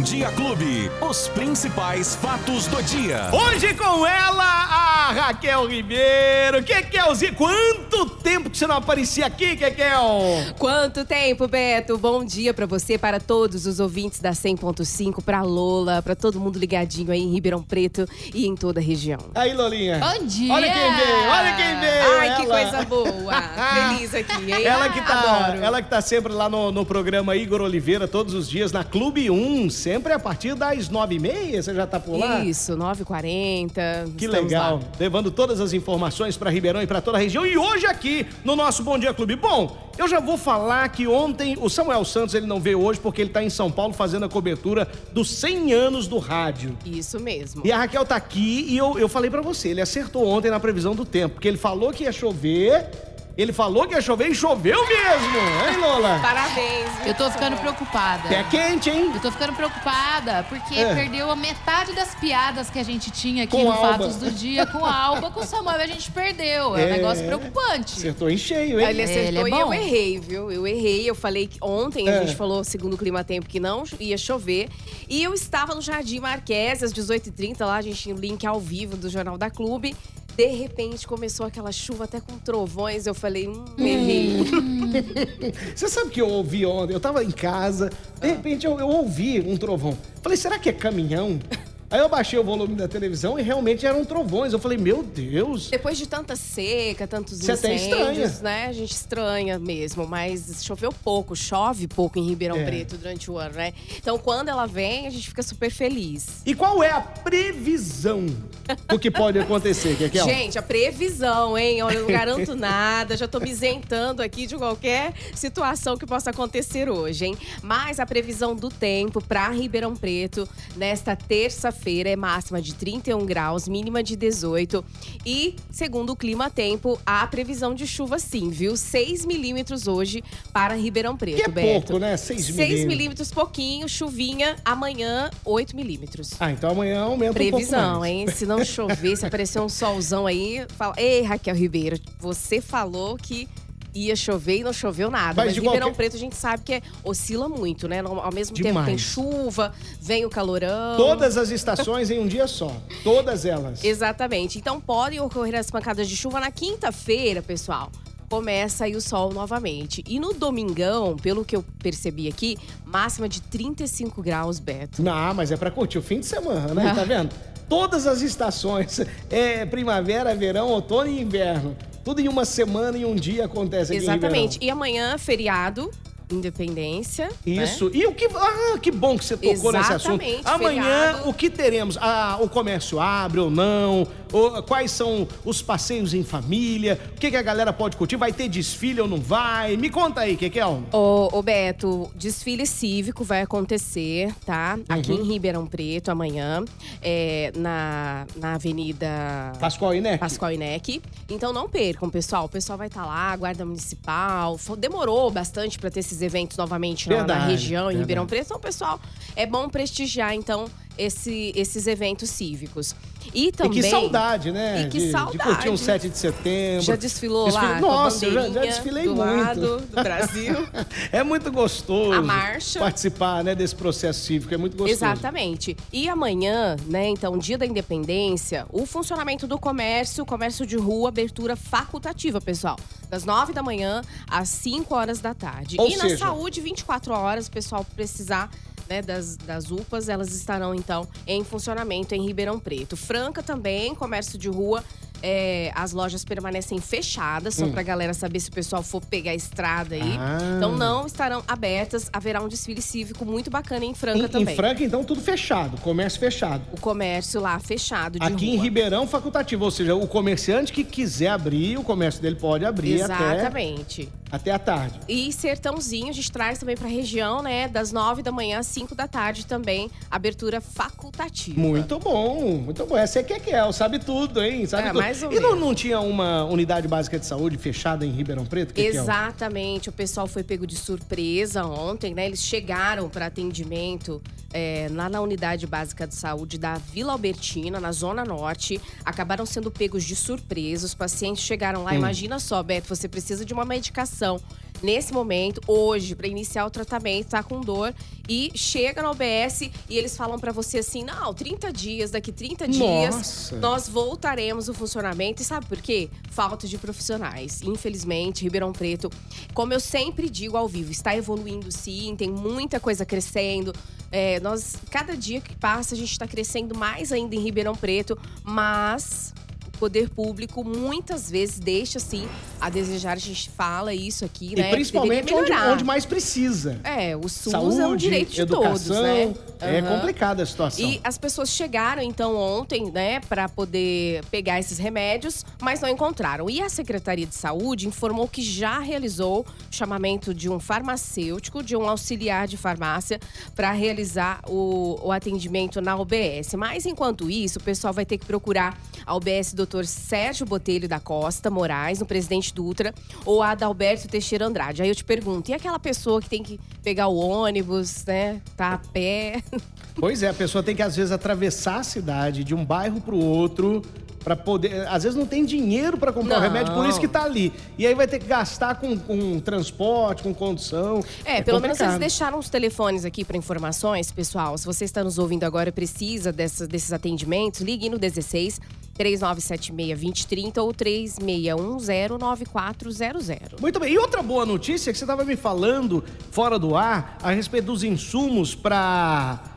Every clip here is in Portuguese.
Bom Dia Clube. Os principais fatos do dia. Hoje com ela, a Raquel Ribeiro. Kekelzinho, quanto tempo que você não aparecia aqui, Kekel? Quanto tempo, Beto? Bom dia pra você, para todos os ouvintes da 100.5, pra Lola, pra todo mundo ligadinho aí em Ribeirão Preto e em toda a região. Aí, Lolinha. Bom dia! Olha quem veio, olha quem veio. Ai, que ela. coisa boa! Feliz aqui, hein? Ela que, tá, Adoro. ela que tá sempre lá no, no programa Igor Oliveira, todos os dias, na Clube 1, sempre a partir das nove e meia, você já tá por lá? Isso, 9h40. Que legal, lá. levando todas as informações para Ribeirão e para toda a região. E hoje aqui no nosso Bom Dia Clube. Bom, eu já vou falar que ontem o Samuel Santos ele não veio hoje porque ele tá em São Paulo fazendo a cobertura dos 100 anos do rádio. Isso mesmo. E a Raquel tá aqui e eu, eu falei para você, ele acertou ontem na previsão do tempo, porque ele falou que ia chover, ele falou que ia chover e choveu mesmo, hein, Lola? Parabéns. Eu tô ficando preocupada. Pé quente, hein? Eu tô ficando preocupada, porque É. perdeu a metade das piadas que a gente tinha aqui Com no Alba. Fatos do Dia com a Alba, com o Samuel, a gente perdeu. É, É. um negócio preocupante. Acertou em cheio, hein? Ele acertou Ele é e eu errei, viu? Eu errei. Eu falei que ontem É. a gente falou, segundo o clima tempo, que não ia chover. E eu estava no Jardim Marquês, às 18h30, lá a gente tinha o link ao vivo do Jornal da Clube. De repente começou aquela chuva até com trovões. Eu falei, hum, errei. Você sabe que eu ouvi ontem? Eu tava em casa, de repente eu, eu ouvi um trovão. Falei, será que é caminhão? Aí eu baixei o volume da televisão e realmente eram trovões. Eu falei, meu Deus. Depois de tanta seca, tantos Você incêndios, né? A gente estranha mesmo, mas choveu pouco, chove pouco em Ribeirão É. Preto durante o ano, né? Então quando ela vem, a gente fica super feliz. E qual é a previsão do que pode acontecer, Kekel? Gente, a previsão, hein? Olha, eu não garanto nada, já tô me isentando aqui de qualquer situação que possa acontecer hoje, hein? Mas a previsão do tempo para Ribeirão Preto nesta terça-feira é máxima de 31 graus, mínima de 18. E, segundo o Clima Tempo, há previsão de chuva sim, viu? 6 milímetros hoje para Ribeirão Preto, Que é Beto. pouco, né? 6 6 milímetros. milímetros, pouquinho, chuvinha. Amanhã, 8 milímetros. Ah, então amanhã aumenta um pouco Previsão, mais. hein? Se não chover, se aparecer um solzão aí, fala. Ei, Raquel Ribeiro, você falou que ia chover e não choveu nada. Mas Mas, Ribeirão qualquer- Preto a gente sabe que é- oscila muito, né? Ao mesmo tempo Demais. tem chuva, vem o calorão. Todas as estações em um dia só. Todas elas. Exatamente. Então podem ocorrer as pancadas de chuva na quinta-feira, pessoal. Começa aí o sol novamente. E no domingão, pelo que eu percebi aqui, máxima de 35 graus, Beto. Não, mas é pra curtir o fim de semana, né? Tá vendo? Todas as estações, é primavera, verão, outono e inverno. Tudo em uma semana e um dia acontece aqui Exatamente. E amanhã, feriado, independência. né? Isso. E o que. Ah, que bom que você tocou nesse assunto. Exatamente, Amanhã, feriado. o que teremos? Ah, o comércio abre ou não? Ou, quais são os passeios em família? O que, que a galera pode curtir? Vai ter desfile ou não vai? Me conta aí, Kekel. Ô, ô, Beto, desfile cívico vai acontecer, tá? Aqui Uhum. em Ribeirão Preto, amanhã, é, na, na Avenida Pascoal Inec? Pascoal Inec. Então não percam, pessoal. O pessoal vai estar lá, Guarda Municipal. Demorou bastante para ter esses eventos novamente lá na Verdade, região, em verdade. Ribeirão Preto. Então, pessoal, é bom prestigiar, então, esse- esses eventos cívicos. E também... E que saudade, né? E que de, De saudade. curtir um 7 de setembro. Já desfilou Desfile- lá? Nossa, já, já desfilei do muito. lado do Brasil. É muito gostoso. A marcha. Participar, né, desse processo cívico. É muito gostoso. Exatamente. E amanhã, né, então, dia da independência, o funcionamento do comércio, comércio de rua, abertura facultativa, pessoal. Das 9 da manhã às 5 horas da tarde. Ou e na seja- saúde, 24 horas, o pessoal precisar. Né, das, das UPAs, elas estarão então em funcionamento em Ribeirão Preto. Franca também, comércio de rua, é, as lojas permanecem fechadas, só pra galera saber se o pessoal for pegar a estrada aí. Hum. Ah. Então não estarão abertas. Haverá um desfile cívico muito bacana em Franca Em, também. em Franca, então, tudo fechado. Comércio fechado. O comércio lá fechado de Aqui em rua. Ribeirão, facultativo. Ou seja, o comerciante que quiser abrir, o comércio dele pode abrir até, Exatamente. até a tarde. E Sertãozinho, a gente traz também pra região, né? Das 9 da manhã às 5 da tarde também, abertura facultativa. Muito bom, muito bom. Essa é Kekel, sabe tudo, hein? Sabe É, tudo. mais ou e não, não tinha uma unidade básica de saúde fechada em Ribeirão Preto, Kekel? Exatamente, o pessoal foi pego de surpresa ontem, né? Eles chegaram para atendimento é, lá na unidade básica de saúde da Vila Albertina, na Zona Norte. Acabaram sendo pegos de surpresa. Os pacientes chegaram Hum. lá. Imagina só, Beto, você precisa de uma medicação. Nesse momento, hoje, para iniciar o tratamento, tá com dor e chega no OBS e eles falam para você assim: "Não, 30 dias, daqui 30 dias Nossa. nós voltaremos o funcionamento". E sabe por quê? Falta de profissionais. Infelizmente, Ribeirão Preto, como eu sempre digo ao vivo, está evoluindo sim, tem muita coisa crescendo. É, nós, cada dia que passa, a gente está crescendo mais ainda em Ribeirão Preto, mas poder público muitas vezes deixa assim a desejar. A gente fala isso aqui, né? E principalmente onde, onde mais precisa. É, o SUS Saúde, é um direito de educação. todos, né? É Aham. complicada a situação. E as pessoas chegaram então ontem, né, para poder pegar esses remédios, mas não encontraram. E a Secretaria de Saúde informou que já realizou o chamamento de um farmacêutico, de um auxiliar de farmácia, para realizar o, o atendimento na UBS. Mas enquanto isso, o pessoal vai ter que procurar a UBS Dr. Sérgio Botelho da Costa Moraes, no Presidente Dutra, ou a Adalberto Teixeira Andrade. Aí eu te pergunto, e aquela pessoa que tem que pegar o ônibus, né, tá a pé? Pois é, a pessoa tem que às vezes atravessar a cidade de um bairro pro outro para poder, às vezes não tem dinheiro para comprar o Não. remédio, por isso que tá ali. E aí vai ter que gastar com, com transporte, com condução. É, pelo menos eles complicado. deixaram os telefones aqui para informações, pessoal. Se você está nos ouvindo agora e precisa dessas, desses atendimentos, ligue no 16 3976-2030 ou 3610-9400. Muito bem. E outra boa notícia que você estava me falando fora do ar a respeito dos insumos para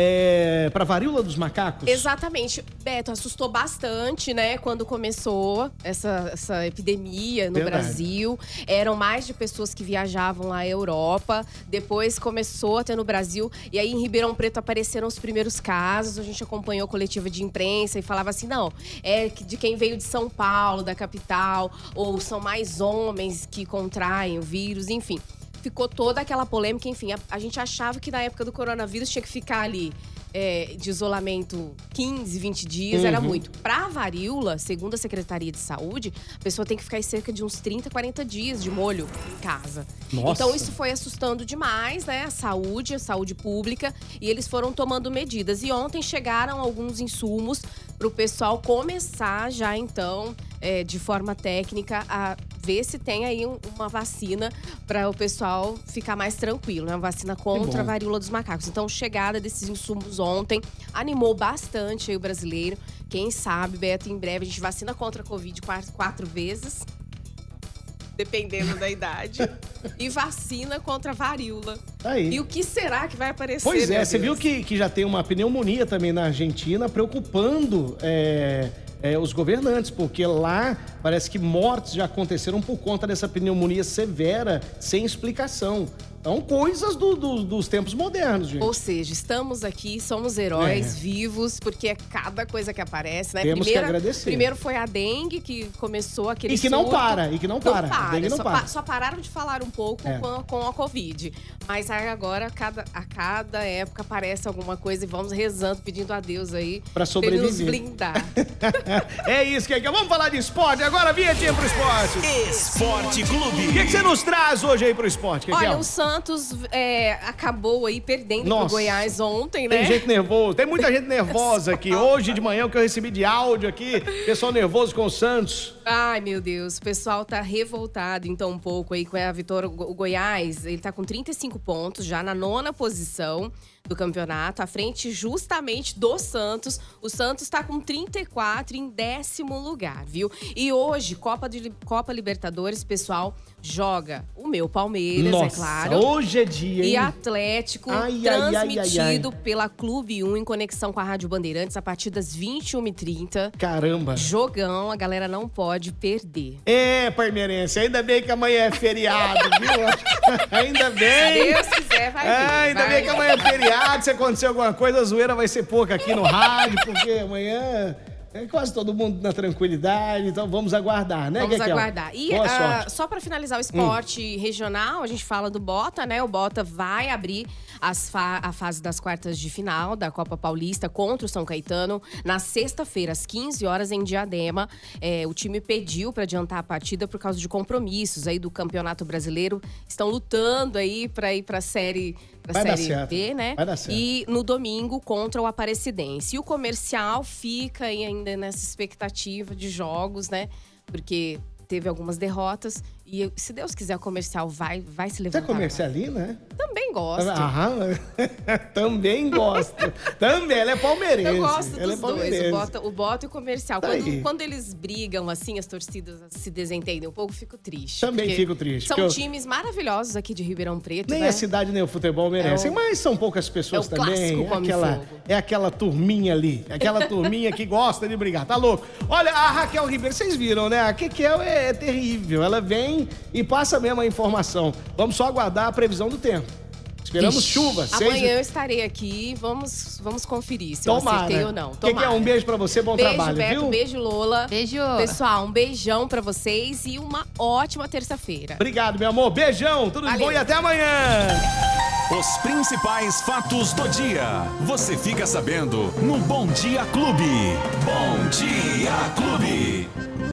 é, para varíola dos macacos. Exatamente. Beto, assustou bastante, né, quando começou essa, essa epidemia no Verdade. Brasil. Eram mais de pessoas que viajavam à Europa. Depois começou a ter no Brasil. E aí em Ribeirão Preto apareceram os primeiros casos. A gente acompanhou a coletiva de imprensa e falava assim: não, é de quem veio de São Paulo, da capital, ou são mais homens que contraem o vírus, enfim ficou toda aquela polêmica. Enfim, a, a gente achava que na época do coronavírus tinha que ficar ali é, de isolamento 15, 20 dias, era Uhum. muito. Pra varíola, segundo a Secretaria de Saúde, a pessoa tem que ficar em cerca de uns 30, 40 dias de molho em casa. Nossa. Então isso foi assustando demais, né? A saúde, a saúde pública, e eles foram tomando medidas. E ontem chegaram alguns insumos para o pessoal começar já então, é, de forma técnica, a ver se tem aí um- uma vacina para o pessoal ficar mais tranquilo, né? Uma vacina contra a varíola dos macacos. Então, chegada desses insumos ontem animou bastante aí o brasileiro. Quem sabe, Beto, em breve a gente vacina contra a Covid quatro, quatro vezes. Dependendo da idade. E vacina contra a varíola. Tá aí. E o que será que vai aparecer? Pois é, você viu que, que já tem uma pneumonia também na Argentina, preocupando é, é, os governantes, porque lá parece que mortes já aconteceram por conta dessa pneumonia severa, sem explicação. Então, coisas do- do- dos tempos modernos, gente. Ou seja, estamos aqui, somos heróis vivos, porque é cada coisa que aparece, né? É. Temos que Primeiro- agradecer. Primeiro foi a dengue, que começou aquele E que não surto. para, e que não para. A dengue não só, para. pa- só pararam de falar um pouco É. com, a, com a Covid. Mas agora, cada, a cada época aparece alguma coisa e vamos rezando, pedindo a Deus aí. Pra Pra ele nos sobreviver. blindar. é isso, que Vamos falar de esporte agora, vinhetinha pro esporte. Esporte O Clube. que, que você nos traz hoje aí pro esporte, Kekel? Olha, o Santos é, acabou aí perdendo Nossa. pro Goiás ontem, né? Tem gente nervosa, tem muita gente nervosa aqui. Hoje de manhã, o que eu recebi de áudio aqui, pessoal nervoso com o Santos. Ai, meu Deus, o pessoal tá revoltado então um pouco aí com a vitória. O Goiás, ele tá com 35 pontos, já na nona posição do campeonato, à frente justamente do Santos. O Santos tá com 34 em décimo lugar, viu? E hoje, Copa, de, Copa Libertadores, pessoal, joga o meu Palmeiras, Nossa, é claro. hoje é dia, hein? E Atlético, Ai, ai, ai, ai, transmitido pela Clube 1 em conexão com a Rádio Bandeirantes a partir das 21h30. Caramba. Jogão, a galera não pode perder. É, parmeirense, ainda bem que amanhã é feriado, viu? ainda bem. Deus quiser, vai vir. Ah, ainda vai. bem que amanhã é feriado. Se acontecer alguma coisa, a zoeira vai ser pouca aqui no rádio, porque amanhã é quase todo mundo na tranquilidade. Então vamos aguardar, né, Vamos aguardar. E. Hum. só para finalizar o esporte regional, a gente fala do Bota, né? O Bota vai abrir fa- a fase das quartas de final da Copa Paulista contra o São Caetano na sexta-feira, às 15 horas, em Diadema. É, o time pediu para adiantar a partida por causa de compromissos aí do Campeonato Brasileiro. Estão lutando aí para ir para a série. Pra Vai dar. B, né? Vai dar certo. E no domingo contra o Aparecidense. E o comercial fica aí ainda nessa expectativa de jogos, né? Porque teve algumas derrotas E se Deus quiser, o comercial vai, vai se Você levantar. comercialina, né? Também gosto. Aham. Também gosto. Também, ela é palmeirense. Eu gosto ela dos é dois, o bota, o bota e o comercial. Tá Quando, quando eles brigam, assim, as torcidas se desentendem um pouco, eu fico triste. Também fico triste, São eu- times maravilhosos aqui de Ribeirão Preto, Nem né? a cidade nem o futebol merecem, É o- mas são poucas pessoas é também. É aquela, é aquela turminha ali, é aquela turminha que gosta de brigar, tá louco? Olha, a Raquel Ribeiro, vocês viram, né? A Kekel é, é terrível, ela vem e passa mesmo a informação. Vamos só aguardar a previsão do tempo. Esperamos Ixi. chuva, seis Amanhã eu estarei aqui, vamos, vamos conferir se eu Tomara. acertei ou não. Tomara. um beijo pra você, bom beijo, trabalho, Beto, viu? beijo, Lola. Beijo. Pessoal, um beijão pra vocês e uma ótima terça-feira. Obrigado, meu amor. Beijão, tudo de Valeu. bom e até amanhã. Os principais fatos do dia. Você fica sabendo no Bom Dia Clube. Bom Dia Clube.